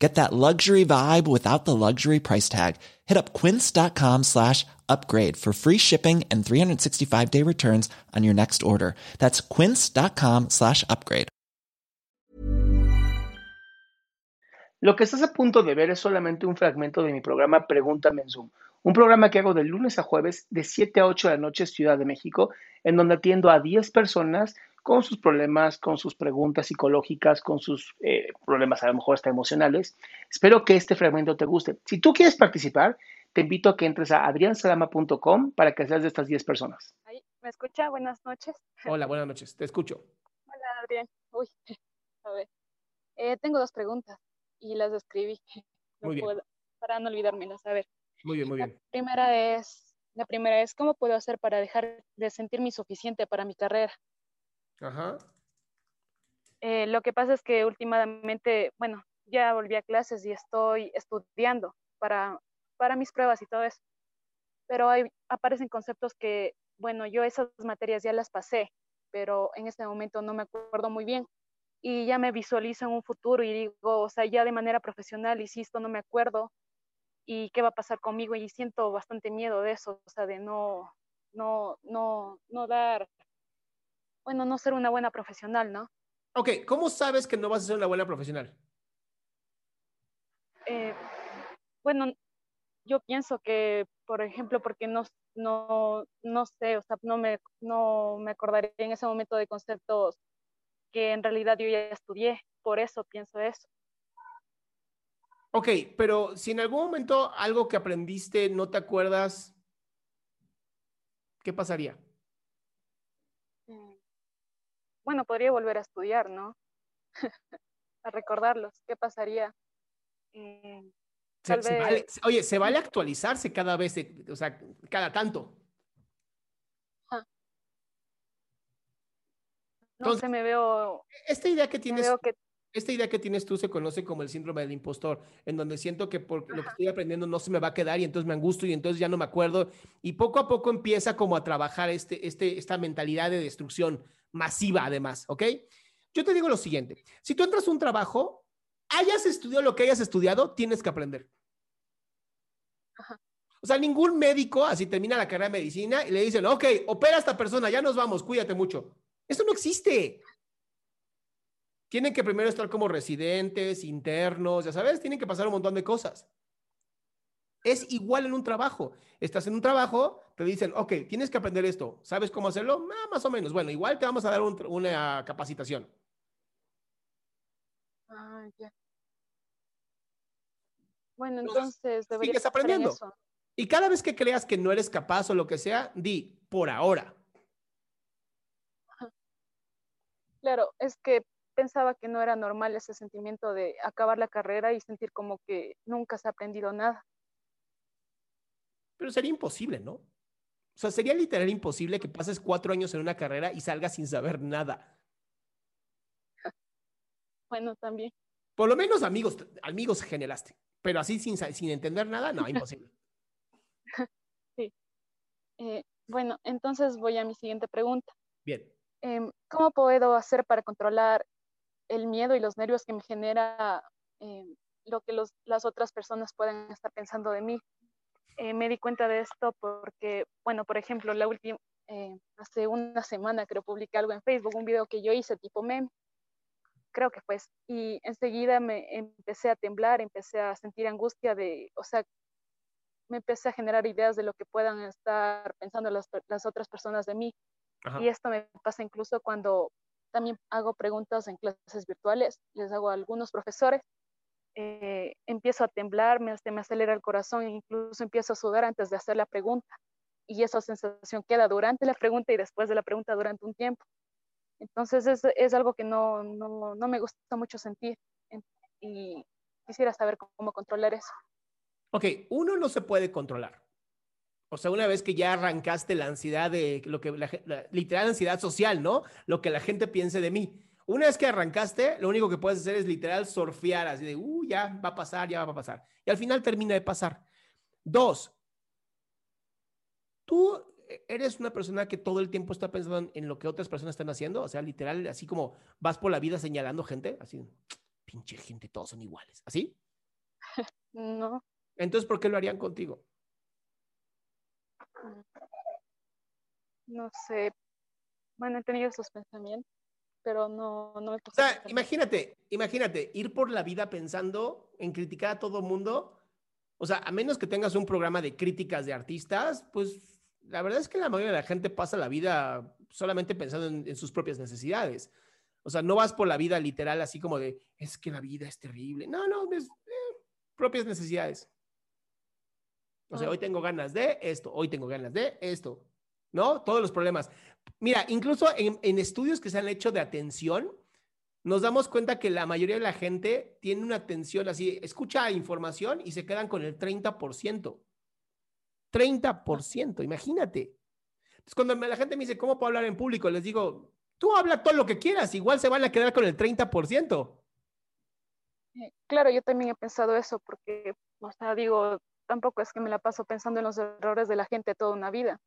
Get that luxury vibe without the luxury price tag. Hit up quince.com slash upgrade for free shipping and 365 day returns on your next order. That's quince.com slash upgrade. Lo que estás a punto de ver es solamente un fragmento de mi programa Pregúntame en Zoom, un programa que hago de lunes a jueves de 7 a 8 de la noche Ciudad de México, en donde atiendo a 10 personas con sus problemas, con sus preguntas psicológicas, con sus eh, problemas a lo mejor hasta emocionales. Espero que este fragmento te guste. Si tú quieres participar, te invito a que entres a adriansalama.com para que seas de estas 10 personas. ¿Me escucha? Buenas noches. Hola, buenas noches. Te escucho. Hola, Adrián. Uy, a ver. Eh, tengo dos preguntas y las escribí. No Muy bien. puedo- para no olvidármelas. A ver. Muy bien, muy La bien. primera es, la primera es, ¿cómo puedo hacer para dejar de sentirme insuficiente para mi carrera? Ajá. Eh, lo que pasa es que últimamente, bueno, ya volví a clases y estoy estudiando para, para mis pruebas y todo eso. Pero hay, aparecen conceptos que, bueno, yo esas materias ya las pasé, pero en este momento no me acuerdo muy bien. Y ya me visualizo en un futuro y digo, o sea, ya de manera profesional, y si esto no me acuerdo, ¿y qué va a pasar conmigo? Y siento bastante miedo de eso, o sea, de no, no, no, no dar, bueno, no ser una buena profesional, ¿no? Ok, ¿cómo sabes que no vas a ser una buena profesional? Eh, bueno, yo pienso que, por ejemplo, porque no, no, no sé, o sea, no me, no me acordaría en ese momento de conceptos que en realidad yo ya estudié, por eso pienso eso. Ok, pero si en algún momento algo que aprendiste no te acuerdas, ¿qué pasaría? Mm. Bueno, podría volver a estudiar, ¿no? a recordarlos. ¿Qué pasaría? Eh, Se- Tal se vez- vale- oye, se vale actualizarse cada vez, eh, o sea, cada tanto. no Entonces- sé, me veo, Esta idea que me tienes, veo que esta idea que tienes tú se conoce como el síndrome del impostor, en donde siento que por lo que estoy aprendiendo no se me va a quedar y entonces me angustio y entonces ya no me acuerdo y poco a poco empieza como a trabajar este, este, esta mentalidad de destrucción masiva además, ¿ok? Yo te digo lo siguiente, si tú entras a un trabajo, hayas estudiado lo que hayas estudiado, tienes que aprender. O sea, ningún médico así termina la carrera de medicina y le dicen, ok, opera a esta persona, ya nos vamos, cuídate mucho. Eso no existe tienen que primero estar como residentes, internos, ya sabes, tienen que pasar un montón de cosas. Es igual en un trabajo. Estás en un trabajo, te dicen, ok, tienes que aprender esto. ¿Sabes cómo hacerlo? Ah, más o menos. Bueno, igual te vamos a dar un- una capacitación. Ah, ya. Bueno, Entonces, entonces sigues aprendiendo. eso. Y cada vez que creas que no eres capaz o lo que sea, di, por ahora. Claro, es que pensaba que no era normal ese sentimiento de acabar la carrera y sentir como que nunca se ha aprendido nada. Pero sería imposible, ¿no? O sea, sería literal imposible que pases cuatro años en una carrera y salgas sin saber nada. Bueno, también. Por lo menos amigos, amigos generaste. Pero así sin, sin entender nada, no, imposible. Eh, bueno, entonces voy a mi siguiente pregunta. Bien. Em, ¿Cómo puedo hacer para controlar el miedo y los nervios que me genera em, lo que los- las otras personas pueden estar pensando de mí? Eh, me di cuenta de esto porque, bueno, por ejemplo, la última, eh, hace una semana creo publiqué algo en Facebook, un video que yo hice tipo meme, creo que pues, y enseguida me empecé a temblar, empecé a sentir angustia de, o sea, me empecé a generar ideas de lo que puedan estar pensando las, las otras personas de mí. Y esto me pasa incluso cuando también hago preguntas en clases virtuales, les hago a algunos profesores, eh, empiezo a temblar, me, me acelera el corazón, incluso empiezo a sudar antes de hacer la pregunta. Y esa sensación queda durante la pregunta y después de la pregunta durante un tiempo. Entonces es, es algo que no, no, no, me gusta mucho sentir y quisiera saber cómo controlar eso. Ok, uno no se puede controlar. O sea, una vez que ya arrancaste la ansiedad de lo que la, literal ansiedad social, ¿no? Lo que la gente piense de mí. Una vez que arrancaste, lo único que puedes hacer es literal surfear así de, uh, ya va a pasar, ya va a pasar. Y al final termina de pasar. Dos, tú eres una persona que todo el tiempo está pensando en lo que otras personas están haciendo. O sea, literal, así como vas por la vida señalando gente, así, pinche gente, todos son iguales. ¿Así? No. Entonces, ¿por qué lo harían contigo? No sé. Bueno, he tenido esos pensamientos pero no, no me O sea, imagínate, imagínate, ir por la vida pensando en criticar a todo el mundo. O sea, a menos que tengas un programa de críticas de artistas, pues la verdad es que la mayoría de la gente pasa la vida solamente pensando en, sus propias necesidades. O sea, no vas por la vida literal así como de, es que la vida es terrible. No, no, es eh, propias necesidades. O sea, hoy tengo ganas de esto, hoy tengo ganas de esto, ¿no? Todos los problemas. Mira, incluso en, estudios que se han hecho de atención, nos damos cuenta que la mayoría de la gente tiene una atención así, escucha información y se quedan con el 30%. 30%, imagínate. Entonces, cuando la gente me dice, ¿cómo puedo hablar en público? Les digo, tú habla todo lo que quieras, igual se van a quedar con el 30%. Eh, claro, yo también he pensado eso, porque, o sea, digo, tampoco es que me la paso pensando en los errores de la gente toda una vida.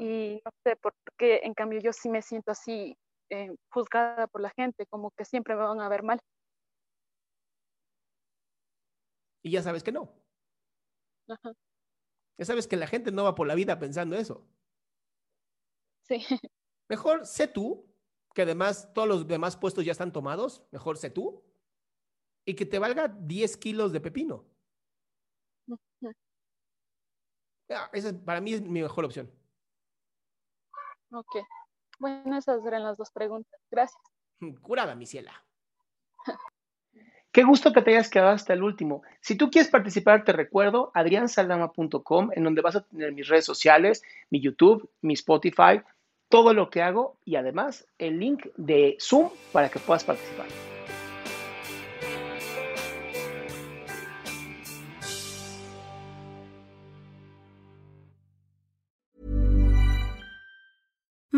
Y no sé por qué, en cambio, yo sí me siento así eh, juzgada por la gente, como que siempre me van a ver mal. Y ya sabes que no. Ya sabes que la gente no va por la vida pensando eso. Sí. Mejor sé tú, que además todos los demás puestos ya están tomados, mejor sé tú, y que te valga 10 kilos de pepino. Esa para mí es mi mejor opción. Ok. Bueno, esas eran las dos preguntas. Gracias. Curada, mi ciela. Qué gusto que te hayas quedado hasta el último. Si tú quieres participar, te recuerdo adriansaldama.com, en donde vas a tener mis redes sociales, mi YouTube, mi Spotify, todo lo que hago y además el link de Zoom para que puedas participar.